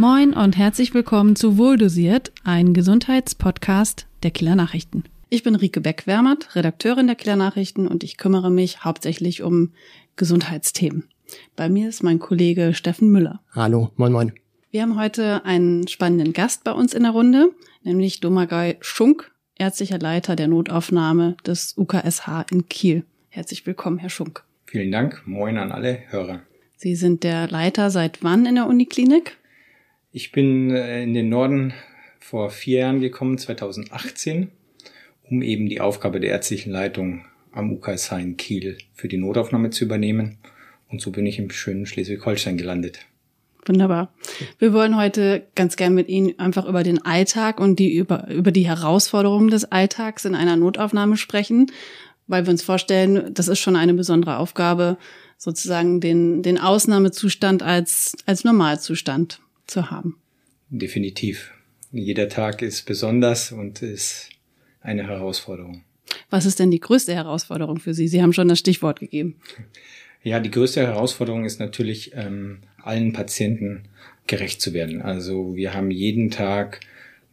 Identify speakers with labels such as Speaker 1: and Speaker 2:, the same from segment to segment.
Speaker 1: Moin und herzlich willkommen zu Wohldosiert, ein Gesundheitspodcast der Kieler Nachrichten. Ich bin Rike Beckwärmert, Redakteurin der Kieler Nachrichten und ich kümmere mich hauptsächlich um Gesundheitsthemen. Bei mir ist mein Kollege Steffen Müller.
Speaker 2: Hallo, moin moin.
Speaker 1: Wir haben heute einen spannenden Gast bei uns in der Runde, nämlich Domagoj Schunk, ärztlicher Leiter der Notaufnahme des UKSH in Kiel. Herzlich willkommen, Herr Schunk.
Speaker 3: Vielen Dank. Moin an alle Hörer.
Speaker 1: Sie sind der Leiter seit wann in der Uniklinik?
Speaker 3: Ich bin äh, in den Norden vor vier Jahren gekommen, 2018, um eben die Aufgabe der ärztlichen Leitung am UKSH in Kiel für die Notaufnahme zu übernehmen. Und so bin ich im schönen Schleswig-Holstein gelandet.
Speaker 1: Wunderbar. Wir wollen heute ganz gern mit Ihnen einfach über den Alltag und die über, über die Herausforderungen des Alltags in einer Notaufnahme sprechen, weil wir uns vorstellen, das ist schon eine besondere Aufgabe, sozusagen den, den Ausnahmezustand als, als Normalzustand zu haben.
Speaker 3: Definitiv. Jeder Tag ist besonders und ist eine Herausforderung.
Speaker 1: Was ist denn die größte Herausforderung für Sie? Sie haben schon das Stichwort gegeben.
Speaker 3: Ja, die größte Herausforderung ist natürlich, ähm, allen Patienten gerecht zu werden. Also wir haben jeden Tag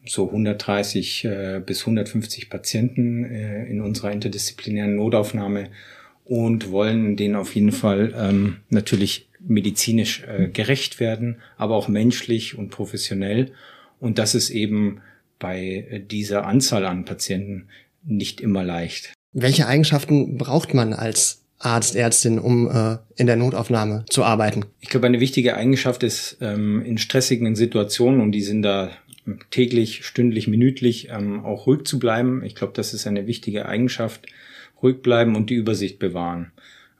Speaker 3: so 130 äh, bis 150 Patienten äh, in unserer interdisziplinären Notaufnahme und wollen denen auf jeden Fall ähm, natürlich medizinisch äh, gerecht werden, aber auch menschlich und professionell. Und das ist eben bei dieser Anzahl an Patienten nicht immer leicht.
Speaker 2: Welche Eigenschaften braucht man als Arzt, Ärztin, um äh, in der Notaufnahme zu arbeiten?
Speaker 3: Ich glaube, eine wichtige Eigenschaft ist ähm, in stressigen Situationen, und die sind da täglich, stündlich, minütlich, ähm, auch ruhig zu bleiben. Ich glaube, das ist eine wichtige Eigenschaft. Ruhig bleiben und die Übersicht bewahren.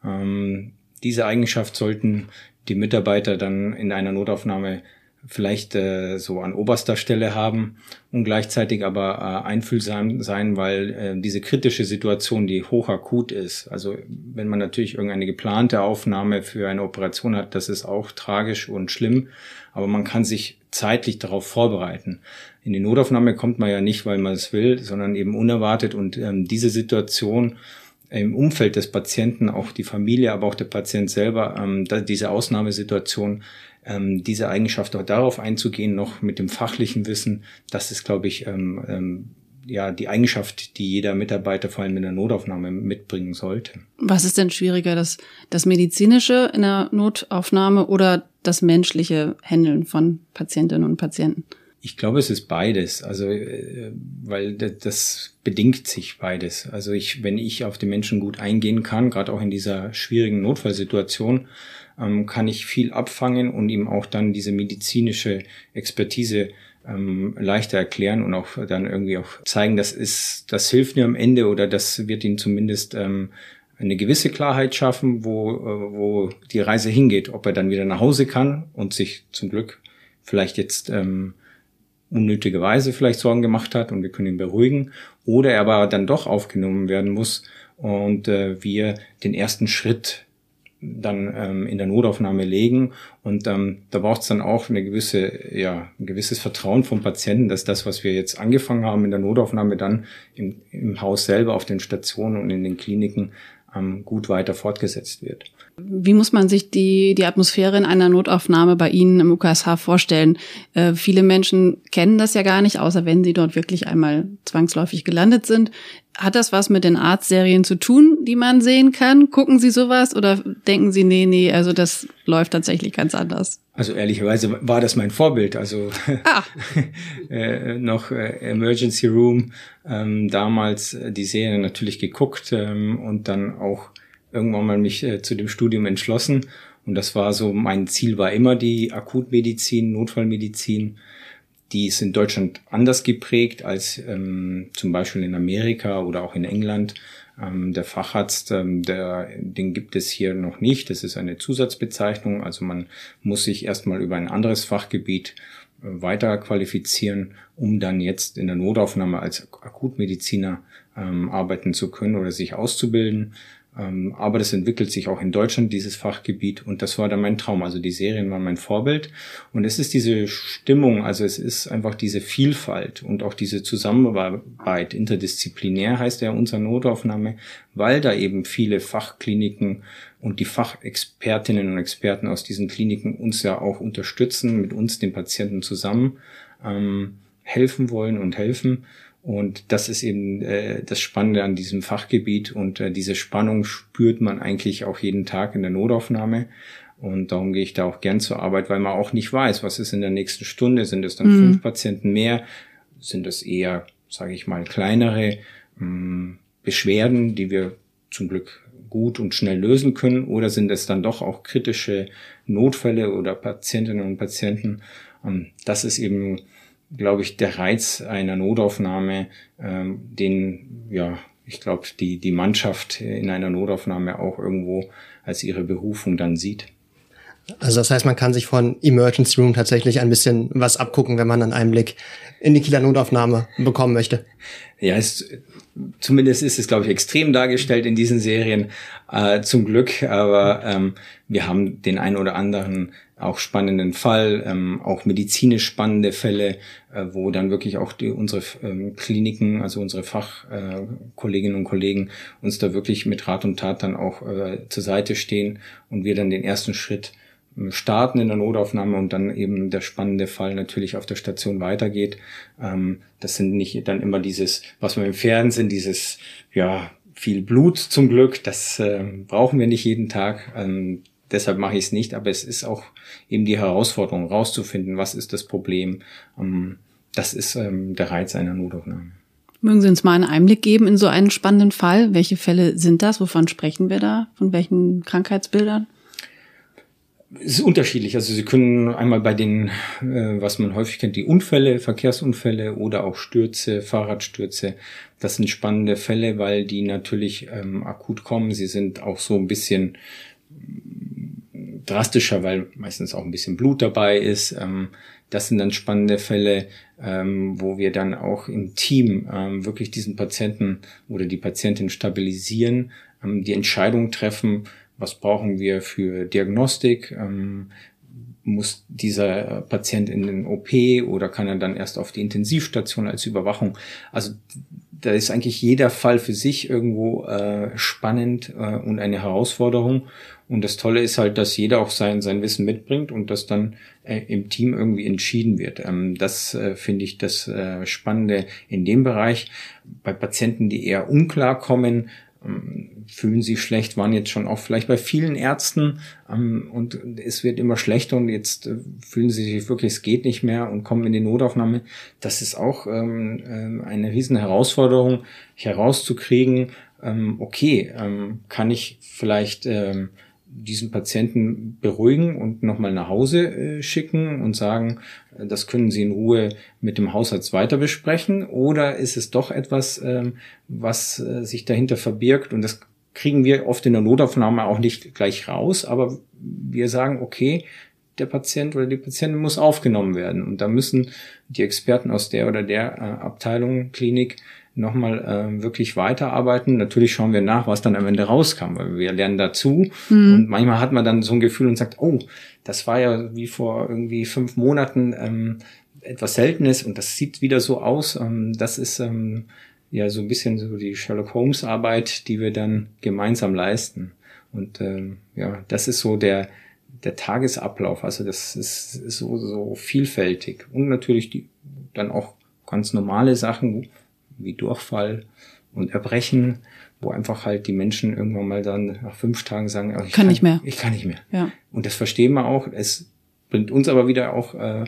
Speaker 3: Ähm, diese Eigenschaft sollten die Mitarbeiter dann in einer Notaufnahme vielleicht äh, so an oberster Stelle haben und gleichzeitig aber äh, einfühlsam sein, weil äh, diese kritische Situation, die hochakut ist, also wenn man natürlich irgendeine geplante Aufnahme für eine Operation hat, das ist auch tragisch und schlimm, aber man kann sich zeitlich darauf vorbereiten. In die Notaufnahme kommt man ja nicht, weil man es will, sondern eben unerwartet. Und ähm, diese Situation im Umfeld des Patienten, auch die Familie, aber auch der Patient selber, ähm, diese Ausnahmesituation ähm, diese Eigenschaft auch darauf einzugehen, noch mit dem fachlichen Wissen, das ist, glaube ich, ähm, ähm, ja die Eigenschaft, die jeder Mitarbeiter vor allem in der Notaufnahme mitbringen sollte.
Speaker 1: Was ist denn schwieriger, das, das medizinische in der Notaufnahme oder das menschliche Handeln von Patientinnen und Patienten?
Speaker 3: Ich glaube, es ist beides. Also, äh, weil das bedingt sich beides. Also ich, wenn ich auf den Menschen gut eingehen kann, gerade auch in dieser schwierigen Notfallsituation, ähm, kann ich viel abfangen und ihm auch dann diese medizinische Expertise ähm, leichter erklären und auch dann irgendwie auch zeigen, das ist, das hilft mir am Ende oder das wird ihm zumindest ähm, eine gewisse Klarheit schaffen, wo, äh, wo die Reise hingeht, ob er dann wieder nach Hause kann und sich zum Glück vielleicht jetzt ähm, unnötigerweise vielleicht Sorgen gemacht hat und wir können ihn beruhigen oder er aber dann doch aufgenommen werden muss und äh, wir den ersten Schritt dann ähm, in der Notaufnahme legen. Und ähm, da braucht es dann auch eine gewisse, ja, ein gewisses Vertrauen vom Patienten, dass das, was wir jetzt angefangen haben in der Notaufnahme, dann im, im Haus selber, auf den Stationen und in den Kliniken ähm, gut weiter fortgesetzt wird.
Speaker 1: Wie muss man sich die, die Atmosphäre in einer Notaufnahme bei Ihnen im UKSH vorstellen? Äh, viele Menschen kennen das ja gar nicht, außer wenn sie dort wirklich einmal zwangsläufig gelandet sind. Hat das was mit den Arztserien zu tun, die man sehen kann? Gucken Sie sowas oder denken Sie, nee, nee, also das läuft tatsächlich ganz anders?
Speaker 3: Also ehrlicherweise war das mein Vorbild. Also ah. äh, noch äh, Emergency Room, ähm, damals die Serie natürlich geguckt ähm, und dann auch irgendwann mal mich äh, zu dem Studium entschlossen. Und das war so, mein Ziel war immer die Akutmedizin, Notfallmedizin. Die ist in Deutschland anders geprägt als ähm, zum Beispiel in Amerika oder auch in England. Ähm, der Facharzt, ähm, der, den gibt es hier noch nicht. Das ist eine Zusatzbezeichnung. Also man muss sich erstmal über ein anderes Fachgebiet äh, weiter qualifizieren, um dann jetzt in der Notaufnahme als Akutmediziner ähm, arbeiten zu können oder sich auszubilden. Ähm, aber das entwickelt sich auch in Deutschland, dieses Fachgebiet. Und das war dann mein Traum. Also die Serien waren mein Vorbild. Und es ist diese Stimmung, also es ist einfach diese Vielfalt und auch diese Zusammenarbeit, interdisziplinär heißt ja unser Notaufnahme, weil da eben viele Fachkliniken und die Fachexpertinnen und Experten aus diesen Kliniken uns ja auch unterstützen, mit uns, den Patienten zusammen ähm, helfen wollen und helfen. Und das ist eben äh, das Spannende an diesem Fachgebiet und äh, diese Spannung spürt man eigentlich auch jeden Tag in der Notaufnahme. Und darum gehe ich da auch gern zur Arbeit, weil man auch nicht weiß, was ist in der nächsten Stunde. Sind es dann mhm. fünf Patienten mehr? Sind es eher, sage ich mal, kleinere mh, hm, Beschwerden, die wir zum Glück gut und schnell lösen können? Oder sind es dann doch auch kritische Notfälle oder Patientinnen und Patienten? Ähm, das ist eben glaube ich, der Reiz einer Notaufnahme, ähm, den, ja, ich glaube, die, die Mannschaft in einer Notaufnahme auch irgendwo als ihre Berufung dann sieht.
Speaker 2: Also das heißt, man kann sich von Emergency Room tatsächlich ein bisschen was abgucken, wenn man einen Einblick in die Kieler Notaufnahme bekommen möchte.
Speaker 3: Ja, es, zumindest ist es, glaube ich, extrem dargestellt in diesen Serien, äh, zum Glück. Aber ähm, wir haben den einen oder anderen auch spannenden Fall, ähm, auch medizinisch spannende Fälle, äh, wo dann wirklich auch die, unsere ähm, Kliniken, also unsere Fachkolleginnen äh, und Kollegen uns da wirklich mit Rat und Tat dann auch äh, zur Seite stehen und wir dann den ersten Schritt ähm, starten in der Notaufnahme und dann eben der spannende Fall natürlich auf der Station weitergeht. Ähm, das sind nicht dann immer dieses, was wir im Fernsehen, dieses, ja, viel Blut zum Glück, das äh, brauchen wir nicht jeden Tag. Ähm, deshalb mache ich es nicht, aber es ist auch eben die Herausforderung, rauszufinden, was ist das Problem. Ähm, das ist ähm, der Reiz einer Notaufnahme.
Speaker 1: Mögen Sie uns mal einen Einblick geben in so einen spannenden Fall? Welche Fälle sind das? Wovon sprechen wir da? Von welchen Krankheitsbildern?
Speaker 3: Es ist unterschiedlich. Also Sie können einmal bei den, äh, was man häufig kennt, die Unfälle, Verkehrsunfälle oder auch Stürze, Fahrradstürze. Das sind spannende Fälle, weil die natürlich ähm, akut kommen. Sie sind auch so ein bisschen drastischer, weil meistens auch ein bisschen Blut dabei ist. Ähm, das sind dann spannende Fälle, ähm, wo wir dann auch im Team ähm, wirklich diesen Patienten oder die Patientin stabilisieren, ähm, die Entscheidung treffen, was brauchen wir für Diagnostik, ähm, muss dieser Patient in den OP oder kann er dann erst auf die Intensivstation als Überwachung. Also da ist eigentlich jeder Fall für sich irgendwo äh, spannend äh, und eine Herausforderung. Und das Tolle ist halt, dass jeder auch sein, sein Wissen mitbringt und das dann äh, im Team irgendwie entschieden wird. Ähm, das äh, finde ich das äh, Spannende in dem Bereich. Bei Patienten, die eher unklar kommen, ähm, fühlen sich schlecht, waren jetzt schon auch vielleicht bei vielen Ärzten ähm, und es wird immer schlechter und jetzt äh, fühlen sie sich wirklich, es geht nicht mehr und kommen in die Notaufnahme. Das ist auch ähm, äh, eine riesen Herausforderung, herauszukriegen, ähm, okay, ähm, kann ich vielleicht ähm, diesen Patienten beruhigen und nochmal nach Hause äh, schicken und sagen, äh, das können Sie in Ruhe mit dem Hausarzt weiter besprechen? Oder ist es doch etwas, ähm, was äh, sich dahinter verbirgt? Und das kriegen wir oft in der Notaufnahme auch nicht gleich raus, aber wir sagen, okay, der Patient oder die Patientin muss aufgenommen werden. Und da müssen die Experten aus der oder der Abteilung, Klinik nochmal äh, wirklich weiterarbeiten. Natürlich schauen wir nach, was dann am Ende rauskam, weil wir lernen dazu. Mhm. Und manchmal hat man dann so ein Gefühl und sagt, oh, das war ja wie vor irgendwie fünf Monaten ähm, etwas Seltenes und das sieht wieder so aus. Ähm, das ist ähm, ja so ein bisschen so die Sherlock Holmes Arbeit, die wir dann gemeinsam leisten. Und ähm, ja, das ist so der der Tagesablauf. Also das ist, ist so so vielfältig und natürlich die dann auch ganz normale Sachen, wie Durchfall und Erbrechen, wo einfach halt die Menschen irgendwann mal dann nach fünf Tagen sagen,
Speaker 1: ich kann, kann, nicht mehr.
Speaker 3: Ich kann nicht mehr. Ja. Und das verstehen wir auch. Es bringt uns aber wieder auch äh,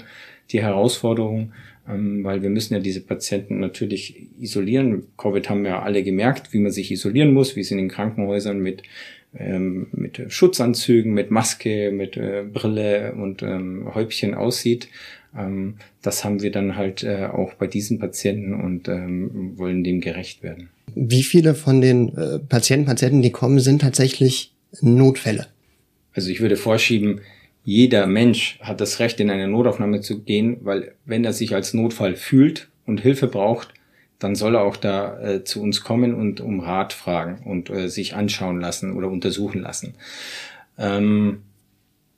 Speaker 3: die Herausforderung, weil wir müssen ja diese Patienten natürlich isolieren. Covid haben wir alle gemerkt, wie man sich isolieren muss, wie es in den Krankenhäusern mit ähm, mit Schutzanzügen, mit Maske, mit äh, Brille und ähm, Häubchen aussieht. Ähm, das haben wir dann halt äh, auch bei diesen Patienten und ähm, wollen dem gerecht werden.
Speaker 2: Wie viele von den äh, Patienten, Patienten, die kommen, sind tatsächlich Notfälle?
Speaker 3: Also ich würde vorschieben, jeder Mensch hat das Recht, in eine Notaufnahme zu gehen, weil wenn er sich als Notfall fühlt und Hilfe braucht, dann soll er auch da äh, zu uns kommen und um Rat fragen und äh, sich anschauen lassen oder untersuchen lassen. Ähm,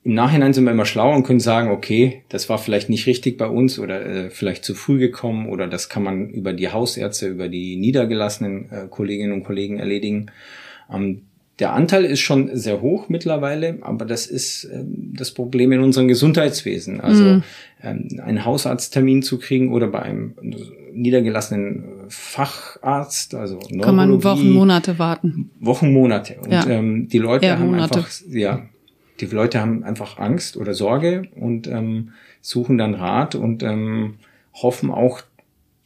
Speaker 3: Im Nachhinein sind wir immer schlauer und können sagen, okay, das war vielleicht nicht richtig bei uns oder äh, vielleicht zu früh gekommen oder das kann man über die Hausärzte, über die niedergelassenen äh, Kolleginnen und Kollegen erledigen. Ähm, der Anteil ist schon sehr hoch mittlerweile, aber das ist ähm, das Problem in unserem Gesundheitswesen. Also mhm. ähm, einen Hausarzttermin zu kriegen oder bei einem niedergelassenen Facharzt, also
Speaker 1: Neurologie, Kann man Wochen, Monate warten.
Speaker 3: Wochen, Monate. Und ja. ähm, die Leute Eher haben Monate. einfach, ja, die Leute haben einfach Angst oder Sorge und ähm, suchen dann Rat und ähm, hoffen auch,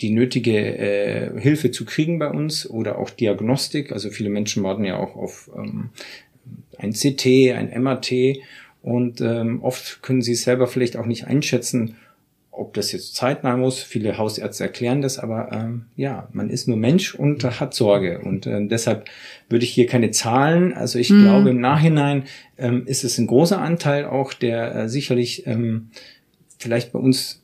Speaker 3: die nötige äh, Hilfe zu kriegen bei uns oder auch Diagnostik. Also viele Menschen warten ja auch auf ähm, ein CT, ein MRT und ähm, oft können sie es selber vielleicht auch nicht einschätzen, ob das jetzt zeitnah muss. Viele Hausärzte erklären das, aber ähm, ja, man ist nur Mensch und hat Sorge und äh, deshalb würde ich hier keine Zahlen. Also ich mhm. glaube im Nachhinein ähm, ist es ein großer Anteil auch, der äh, sicherlich ähm, vielleicht bei uns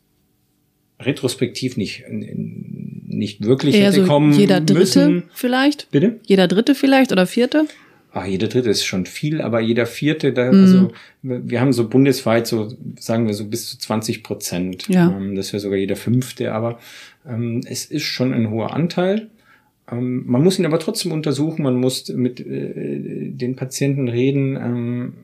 Speaker 3: retrospektiv nicht, nicht wirklich
Speaker 1: Eher hätte so kommen jeder Dritte müssen. vielleicht?
Speaker 3: Bitte?
Speaker 1: Jeder Dritte vielleicht oder Vierte?
Speaker 3: Ah, jeder Dritte ist schon viel, aber jeder Vierte, da, mhm. also wir haben so bundesweit so, sagen wir so bis zu 20 Prozent.
Speaker 1: Ja.
Speaker 3: Ähm, das wäre sogar jeder Fünfte, aber ähm, es ist schon ein hoher Anteil. Ähm, man muss ihn aber trotzdem untersuchen, man muss mit äh, den Patienten reden.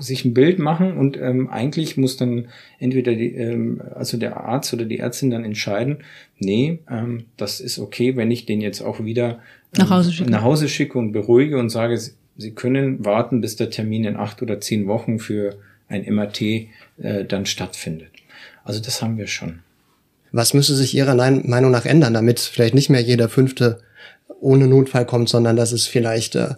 Speaker 3: Sich ein Bild machen und ähm, eigentlich muss dann entweder die, ähm, also der Arzt oder die Ärztin dann entscheiden, nee, ähm, das ist okay, wenn ich den jetzt auch wieder ähm,
Speaker 1: nach, Hause schicke.
Speaker 3: nach Hause schicke und beruhige und sage, Sie können warten, bis der Termin in acht oder zehn Wochen für ein MRT äh, dann stattfindet. Also das haben wir schon.
Speaker 2: Was müsste sich Ihrer Meinung nach ändern, damit vielleicht nicht mehr jeder Fünfte ohne Notfall kommt, sondern dass es vielleicht äh,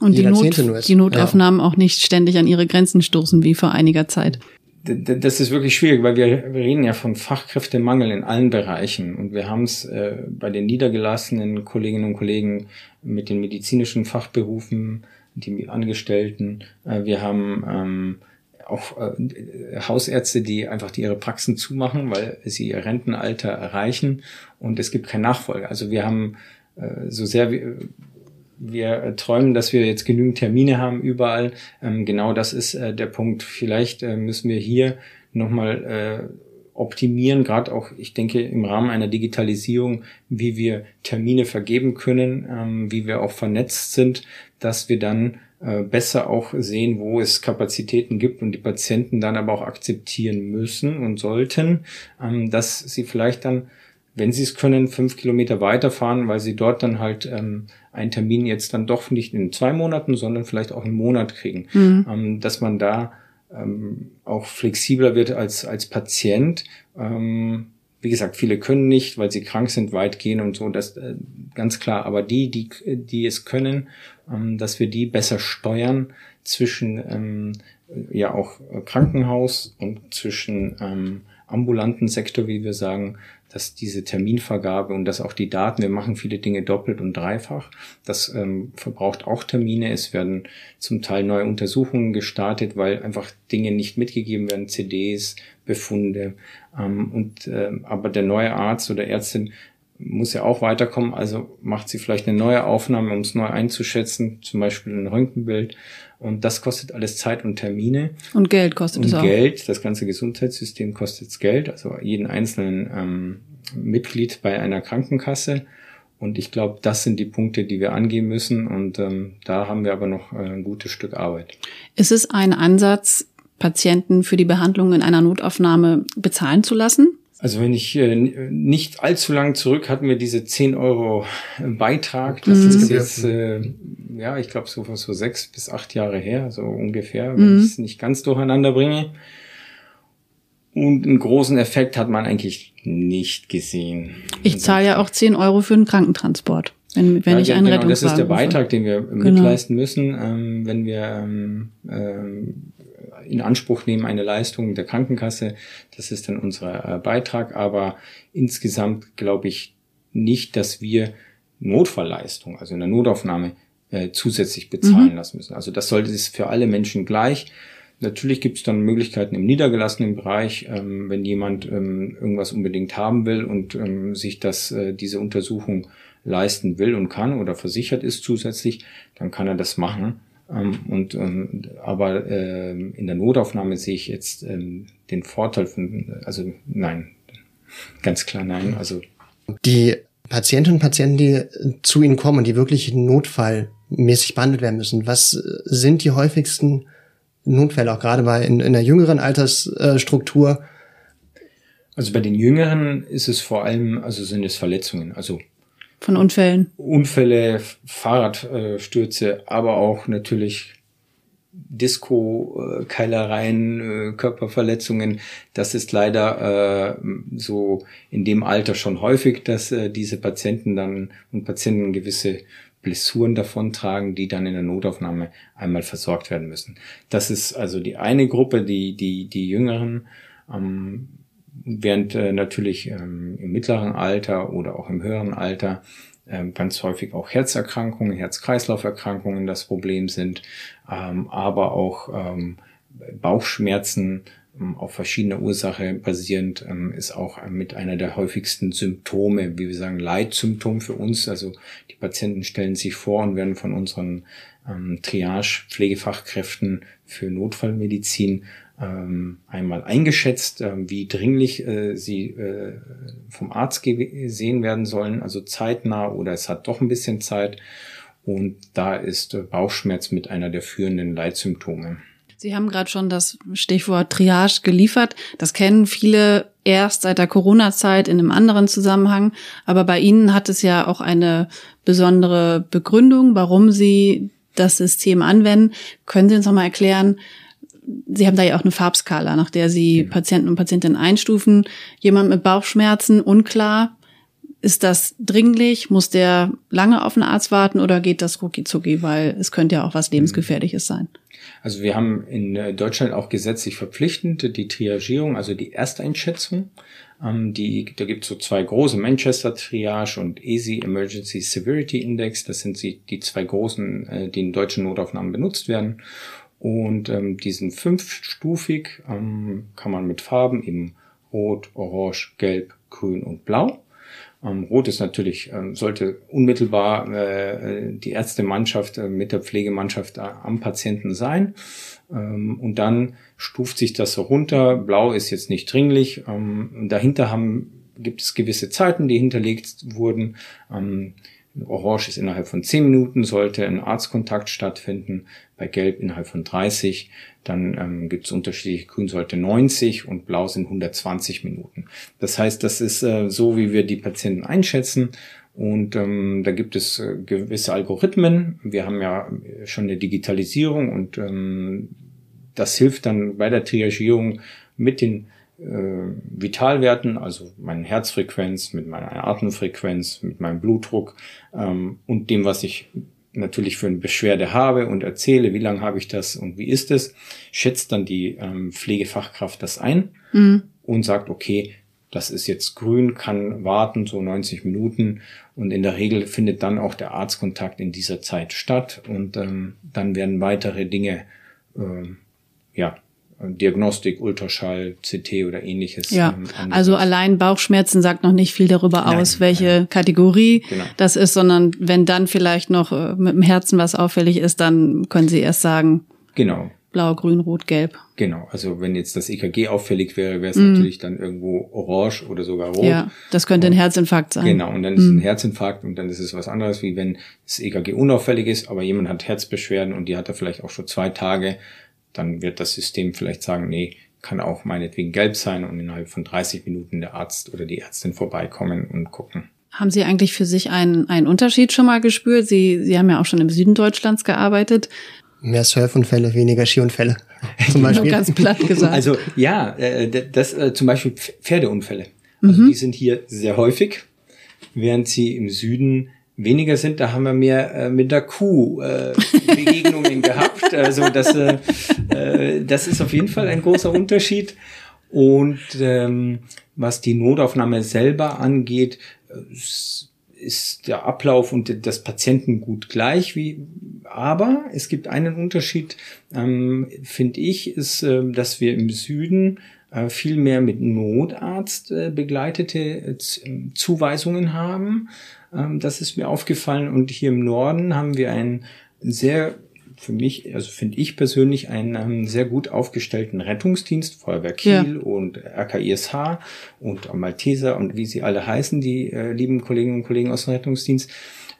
Speaker 1: und die, Not, die Notaufnahmen ja. auch nicht ständig an ihre Grenzen stoßen wie vor einiger Zeit.
Speaker 3: Das ist wirklich schwierig, weil wir, wir reden ja von Fachkräftemangel in allen Bereichen und wir haben es äh, bei den niedergelassenen Kolleginnen und Kollegen mit den medizinischen Fachberufen, die Angestellten. Äh, wir haben ähm, auch äh, Hausärzte, die einfach die ihre Praxen zumachen, weil sie ihr Rentenalter erreichen und es gibt keinen Nachfolger. Also wir haben äh, so sehr wie, wir träumen, dass wir jetzt genügend Termine haben überall. Ähm, genau das ist äh, der Punkt. Vielleicht äh, müssen wir hier nochmal äh, optimieren, gerade auch, ich denke, im Rahmen einer Digitalisierung, wie wir Termine vergeben können, ähm, wie wir auch vernetzt sind, dass wir dann äh, besser auch sehen, wo es Kapazitäten gibt und die Patienten dann aber auch akzeptieren müssen und sollten, ähm, dass sie vielleicht dann wenn sie es können, fünf Kilometer weiterfahren, weil sie dort dann halt ähm, einen Termin jetzt dann doch nicht in zwei Monaten, sondern vielleicht auch einen Monat kriegen. Mhm. Ähm, dass man da ähm, auch flexibler wird als, als Patient. Ähm, wie gesagt, viele können nicht, weil sie krank sind, weit gehen und so, das äh, ganz klar. Aber die, die, die es können, ähm, dass wir die besser steuern zwischen ähm, ja auch Krankenhaus und zwischen ähm, ambulanten Sektor, wie wir sagen, dass diese Terminvergabe und dass auch die Daten, wir machen viele Dinge doppelt und dreifach, das ähm, verbraucht auch Termine. Es werden zum Teil neue Untersuchungen gestartet, weil einfach Dinge nicht mitgegeben werden, CDs, Befunde. Ähm, und äh, aber der neue Arzt oder Ärztin muss ja auch weiterkommen, also macht sie vielleicht eine neue Aufnahme, um es neu einzuschätzen, zum Beispiel ein Röntgenbild. Und das kostet alles Zeit und Termine.
Speaker 1: Und Geld kostet es auch.
Speaker 3: Geld, das ganze Gesundheitssystem kostet Geld, also jeden einzelnen ähm, Mitglied bei einer Krankenkasse. Und ich glaube, das sind die Punkte, die wir angehen müssen. Und ähm, da haben wir aber noch äh, ein gutes Stück Arbeit.
Speaker 1: Ist es ein Ansatz, Patienten für die Behandlung in einer Notaufnahme bezahlen zu lassen?
Speaker 3: Also wenn ich äh, nicht allzu lang zurück hatten wir diese 10 Euro Beitrag. Das mhm. ist jetzt, äh, ja, ich glaube so, so sechs bis acht Jahre her, so ungefähr, wenn mhm. ich es nicht ganz durcheinander bringe. Und einen großen Effekt hat man eigentlich nicht gesehen.
Speaker 1: Ich zahle ja auch 10 Euro für einen Krankentransport, wenn, wenn ja, ich einen genau, Rettungswagen
Speaker 3: Das ist der Beitrag, den wir genau. mitleisten müssen, ähm, wenn wir ähm, ähm, in Anspruch nehmen, eine Leistung der Krankenkasse. Das ist dann unser äh, Beitrag. Aber insgesamt glaube ich nicht, dass wir Notfallleistung, also in der Notaufnahme, äh, zusätzlich bezahlen mhm. lassen müssen. Also das sollte es für alle Menschen gleich. Natürlich gibt es dann Möglichkeiten im niedergelassenen Bereich, ähm, wenn jemand ähm, irgendwas unbedingt haben will und ähm, sich das, äh, diese Untersuchung leisten will und kann oder versichert ist zusätzlich, dann kann er das machen. Ähm, und ähm, aber äh, in der Notaufnahme sehe ich jetzt ähm, den Vorteil von, also nein, ganz klar nein. Also
Speaker 2: die Patientinnen und Patienten, die zu Ihnen kommen, die wirklich notfallmäßig behandelt werden müssen, was sind die häufigsten Notfälle, auch gerade bei in, in der jüngeren Altersstruktur?
Speaker 3: Also bei den Jüngeren ist es vor allem, also sind es Verletzungen, also
Speaker 1: von Unfällen.
Speaker 3: Unfälle, Fahrradstürze, aber auch natürlich Disco, Keilereien, äh, Körperverletzungen. Das ist leider äh, so in dem Alter schon häufig, dass äh, diese Patienten dann und Patienten gewisse Blessuren davontragen, die dann in der Notaufnahme einmal versorgt werden müssen. Das ist also die eine Gruppe, die die die Jüngeren. Ähm, während äh, natürlich ähm, im mittleren Alter oder auch im höheren Alter ähm, ganz häufig auch Herzerkrankungen, Herz-Kreislauf-Erkrankungen das Problem sind, ähm, aber auch ähm, Bauchschmerzen ähm, auf verschiedene Ursache basierend ähm, ist auch mit einer der häufigsten Symptome, wie wir sagen, Leitsymptom für uns. Also die Patienten stellen sich vor und werden von unseren ähm, Triage-Pflegefachkräften für Notfallmedizin einmal eingeschätzt, äh, wie dringlich äh, sie äh, vom Arzt gesehen werden sollen, also zeitnah oder es hat doch ein bisschen Zeit. Und da ist äh, Bauchschmerz mit einer der führenden Leitsymptome.
Speaker 1: Sie haben gerade schon das Stichwort Triage geliefert. Das kennen viele erst seit der Corona-Zeit in einem anderen Zusammenhang. Aber bei Ihnen hat es ja auch eine besondere Begründung, warum Sie das System anwenden. Können Sie uns noch mal erklären, Sie haben da ja auch eine Farbskala, nach der Sie Patienten und Patientinnen einstufen. Jemand mit Bauchschmerzen, unklar. Ist das dringlich? Muss der lange auf einen Arzt warten oder geht das rucki zucki? Weil es könnte ja auch was Lebensgefährliches sein.
Speaker 3: Also wir haben in äh, Deutschland auch gesetzlich verpflichtend die Triagierung, also die Ersteinschätzung. Ähm, die, da gibt es so zwei große Manchester Triage und EASY Emergency Severity Index. Das sind die, die zwei großen, äh, die in deutschen Notaufnahmen benutzt werden. Und ähm, diesen fünfstufig ähm, kann man mit Farben eben Rot, Orange, Gelb, Grün und Blau. Ähm, Rot ist natürlich, ähm, sollte unmittelbar äh, die Ärztemannschaft äh, mit der Pflegemannschaft äh, am Patienten sein. Ähm, und dann stuft sich das so runter. Blau ist jetzt nicht dringlich. Ähm, dahinter haben, gibt es gewisse Zeiten, die hinterlegt wurden. Ähm, Orange ist innerhalb von 10 Minuten, sollte ein Arztkontakt stattfinden, bei Gelb innerhalb von 30, dann ähm, gibt es unterschiedliche, Grün sollte 90 und Blau sind 120 Minuten. Das heißt, das ist äh, so, wie wir die Patienten einschätzen und ähm, da gibt es äh, gewisse Algorithmen. Wir haben ja schon eine Digitalisierung und ähm, das hilft dann bei der Triagierung mit den äh, Vitalwerten, also meine Herzfrequenz, mit meiner Atemfrequenz, mit meinem Blutdruck ähm, und dem, was ich natürlich für eine Beschwerde habe und erzähle, wie lange habe ich das und wie ist es, schätzt dann die ähm, Pflegefachkraft das ein mhm. und sagt, okay, das ist jetzt grün, kann warten, so 90 Minuten. Und in der Regel findet dann auch der Arztkontakt in dieser Zeit statt. Und ähm, dann werden weitere Dinge ähm, ja, Diagnostik, Ultraschall, CT oder ähnliches.
Speaker 1: Ja, ähm, also allein Bauchschmerzen sagt noch nicht viel darüber nein, aus, welche nein. Kategorie genau. das ist, sondern wenn dann vielleicht noch äh, mit dem Herzen was auffällig ist, dann können Sie erst sagen.
Speaker 3: Genau.
Speaker 1: Blau, grün, rot, gelb.
Speaker 3: Genau, also wenn jetzt das EKG auffällig wäre, wäre es mm. natürlich dann irgendwo orange oder sogar rot. Ja,
Speaker 1: das könnte ein Herzinfarkt sein.
Speaker 3: Genau, und dann ist mm. ein Herzinfarkt und dann ist es was anderes, wie wenn das EKG unauffällig ist, aber jemand hat Herzbeschwerden und die hat er vielleicht auch schon zwei Tage dann wird das System vielleicht sagen, nee, kann auch meinetwegen gelb sein und innerhalb von 30 Minuten der Arzt oder die Ärztin vorbeikommen und gucken.
Speaker 1: Haben Sie eigentlich für sich einen, einen Unterschied schon mal gespürt? Sie, Sie haben ja auch schon im Süden Deutschlands gearbeitet.
Speaker 2: Mehr Surfunfälle, weniger Skiunfälle. Zum Beispiel.
Speaker 1: Ganz platt gesagt.
Speaker 3: Also ja, äh, das äh, zum Beispiel Pferdeunfälle. Also mhm. die sind hier sehr häufig, während sie im Süden weniger sind, da haben wir mehr äh, mit der Kuh äh, Begegnungen gehabt. Also das, äh, äh, das ist auf jeden Fall ein großer Unterschied. Und ähm, was die Notaufnahme selber angeht, ist der Ablauf und das Patientengut gleich wie, aber es gibt einen Unterschied, ähm, finde ich, ist, äh, dass wir im Süden äh, viel mehr mit Notarzt äh, begleitete äh, Zuweisungen haben. Ähm, das ist mir aufgefallen und hier im Norden haben wir einen sehr für mich, also finde ich persönlich, einen ähm, sehr gut aufgestellten Rettungsdienst, Feuerwehr Kiel ja. und RKISH und Malteser und wie sie alle heißen, die äh, lieben Kolleginnen und Kollegen aus dem Rettungsdienst.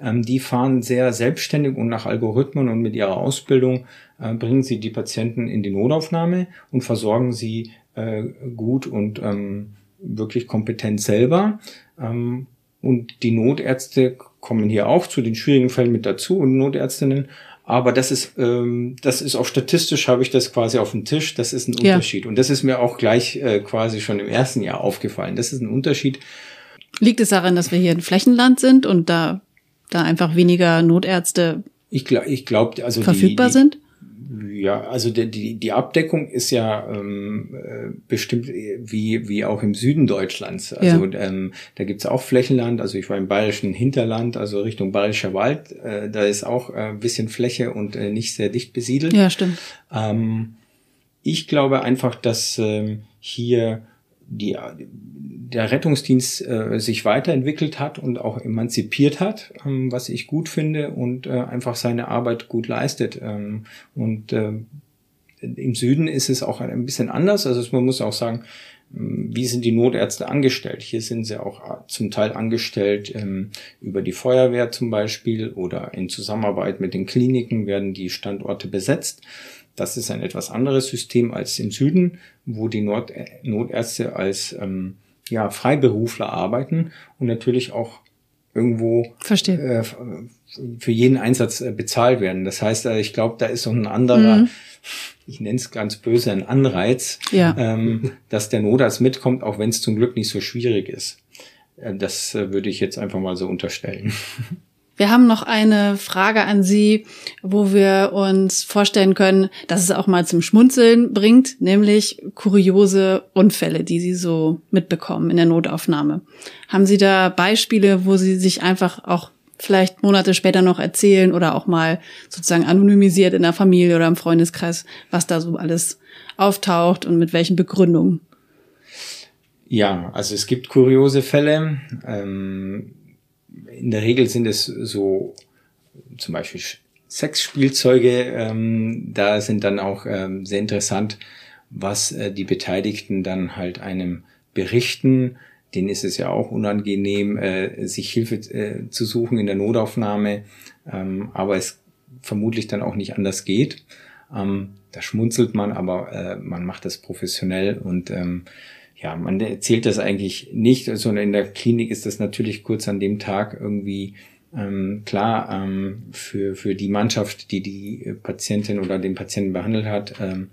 Speaker 3: Ähm, die fahren sehr selbstständig und nach Algorithmen und mit ihrer Ausbildung äh, bringen sie die Patienten in die Notaufnahme und versorgen sie äh, gut und ähm, wirklich kompetent selber. Ähm, und die Notärzte kommen hier auch zu den schwierigen Fällen mit dazu und Notärztinnen aber das ist, ähm, das ist auch statistisch habe ich das quasi auf dem Tisch. Das ist ein ja. Unterschied. Und das ist mir auch gleich äh, quasi schon im ersten Jahr aufgefallen. Das ist ein Unterschied.
Speaker 1: Liegt es daran, dass wir hier ein Flächenland sind und da, da einfach weniger Notärzte
Speaker 3: ich glaube, ich glaub, also
Speaker 1: verfügbar
Speaker 3: die, die,
Speaker 1: sind?
Speaker 3: Ja, also die, die, die Abdeckung ist ja ähm, äh, bestimmt wie, wie auch im Süden Deutschlands. Also ja. ähm, da gibt's auch Flächenland, also ich war im bayerischen Hinterland, also Richtung Bayerischer Wald, äh, da ist auch äh, ein bisschen Fläche und äh, nicht sehr dicht besiedelt.
Speaker 1: Ja, stimmt.
Speaker 3: Ähm, ich glaube einfach, dass ähm, hier die, der Rettungsdienst äh, sich weiterentwickelt hat und auch emanzipiert hat, ähm, was ich gut finde und äh, einfach seine Arbeit gut leistet. Ähm, und äh, im Süden ist es auch ein bisschen anders. Also man muss auch sagen, ähm, wie sind die Notärzte angestellt? Hier sind sie auch äh, zum Teil angestellt ähm, über die Feuerwehr zum Beispiel oder in Zusammenarbeit mit den Kliniken werden die Standorte besetzt. Das ist ein etwas anderes System als im Süden, wo die Not Notärzte als ähm, ja, Freiberufler arbeiten und natürlich auch irgendwo
Speaker 1: Äh,
Speaker 3: für jeden Einsatz äh, bezahlt werden. Das heißt, äh, ich glaube, da ist so ein anderer, mhm. ich nenne es ganz böse, ein Anreiz,
Speaker 1: ja.
Speaker 3: ähm, dass der Notarzt mitkommt, auch wenn es zum Glück nicht so schwierig ist. Äh, das würde ich jetzt einfach mal so unterstellen.
Speaker 1: Wir haben noch eine Frage an Sie, wo wir uns vorstellen können, dass es auch mal zum Schmunzeln bringt, nämlich kuriose Unfälle, die Sie so mitbekommen in der Notaufnahme. Haben Sie da Beispiele, wo Sie sich einfach auch vielleicht Monate später noch erzählen oder auch mal sozusagen anonymisiert in der Familie oder im Freundeskreis, was da so alles auftaucht und mit welchen Begründungen?
Speaker 3: Ja, also es gibt kuriose Fälle. Ähm in der Regel sind es so zum Beispiel Sexspielzeuge. Ähm, da sind dann auch ähm, sehr interessant, was äh, die Beteiligten dann halt einem berichten. Denen ist es ja auch unangenehm, äh, sich Hilfe äh, zu suchen in der Notaufnahme, ähm, aber es vermutlich dann auch nicht anders geht. Ähm, da schmunzelt man, aber äh, man macht das professionell und ähm, ja, man erzählt das eigentlich nicht, sondern in der Klinik ist das natürlich kurz an dem Tag irgendwie ähm, klar ähm, für, für die Mannschaft, die die Patientin oder den Patienten behandelt hat, ähm,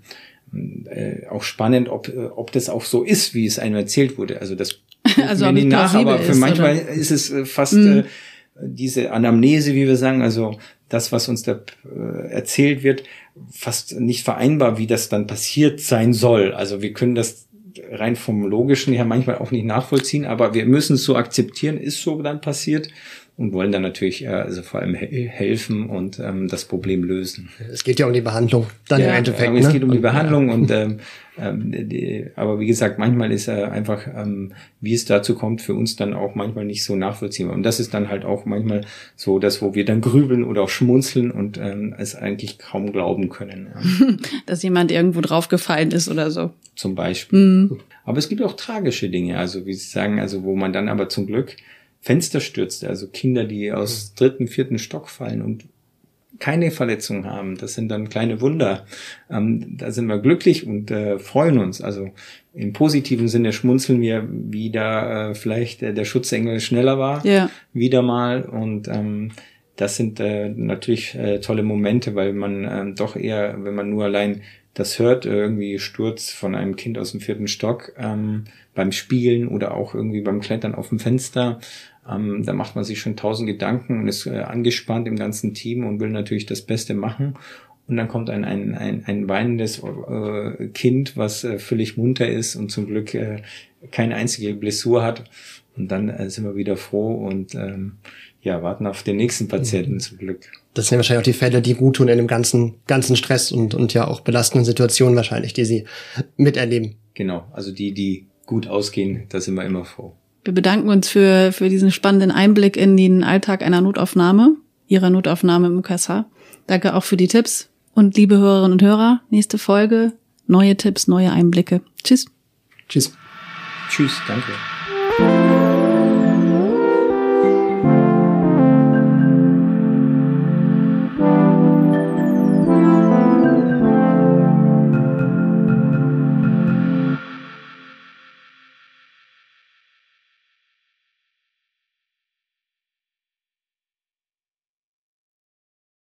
Speaker 3: äh, auch spannend, ob, äh, ob das auch so ist, wie es einem erzählt wurde. Also das
Speaker 1: also mir nicht nach,
Speaker 3: aber für ist, manchmal oder? ist es äh, fast mhm. äh, diese Anamnese, wie wir sagen, also das, was uns da äh, erzählt wird, fast nicht vereinbar, wie das dann passiert sein soll. Also wir können das rein vom Logischen her manchmal auch nicht nachvollziehen, aber wir müssen es so akzeptieren, ist so dann passiert und wollen dann natürlich äh, also vor allem he helfen und ähm, das Problem lösen.
Speaker 2: Es geht ja um die Behandlung dann ja, im Endeffekt.
Speaker 3: Es ne? geht um die Behandlung ja. und ähm, ähm, die, aber wie gesagt, manchmal ist er äh, einfach, ähm, wie es dazu kommt, für uns dann auch manchmal nicht so nachvollziehbar. Und das ist dann halt auch manchmal so, dass wo wir dann grübeln oder auch schmunzeln und ähm, es eigentlich kaum glauben können.
Speaker 1: Ja. Dass jemand irgendwo draufgefallen ist oder so.
Speaker 3: Zum Beispiel. Mhm. Aber es gibt auch tragische Dinge, also wie Sie sagen, also wo man dann aber zum Glück Fenster stürzte, also Kinder, die aus dritten, vierten Stock fallen und keine Verletzungen haben. Das sind dann kleine Wunder. Ähm, da sind wir glücklich und äh, freuen uns. Also im positiven Sinne schmunzeln wir, wie da äh, vielleicht äh, der Schutzengel schneller war,
Speaker 1: ja.
Speaker 3: wieder mal. Und ähm, das sind äh, natürlich äh, tolle Momente, weil man äh, doch eher, wenn man nur allein das hört, irgendwie Sturz von einem Kind aus dem vierten Stock ähm, beim Spielen oder auch irgendwie beim Klettern auf dem Fenster, ähm, da macht man sich schon tausend Gedanken und ist äh, angespannt im ganzen Team und will natürlich das Beste machen. Und dann kommt ein, ein, ein, ein weinendes äh, Kind, was äh, völlig munter ist und zum Glück äh, keine einzige Blessur hat. Und dann äh, sind wir wieder froh und ähm, ja, warten auf den nächsten Patienten mhm. zum Glück.
Speaker 2: Das sind wahrscheinlich auch die Fälle, die gut tun in dem ganzen, ganzen Stress und, und ja auch belastenden Situationen wahrscheinlich, die Sie miterleben.
Speaker 3: Genau, also die, die gut ausgehen, da sind wir immer froh.
Speaker 1: Wir bedanken uns für, für diesen spannenden Einblick in den Alltag einer Notaufnahme, Ihrer Notaufnahme im UKSH. Danke auch für die Tipps. Und liebe Hörerinnen und Hörer, nächste Folge, neue Tipps, neue Einblicke. Tschüss.
Speaker 2: Tschüss.
Speaker 3: Tschüss, danke.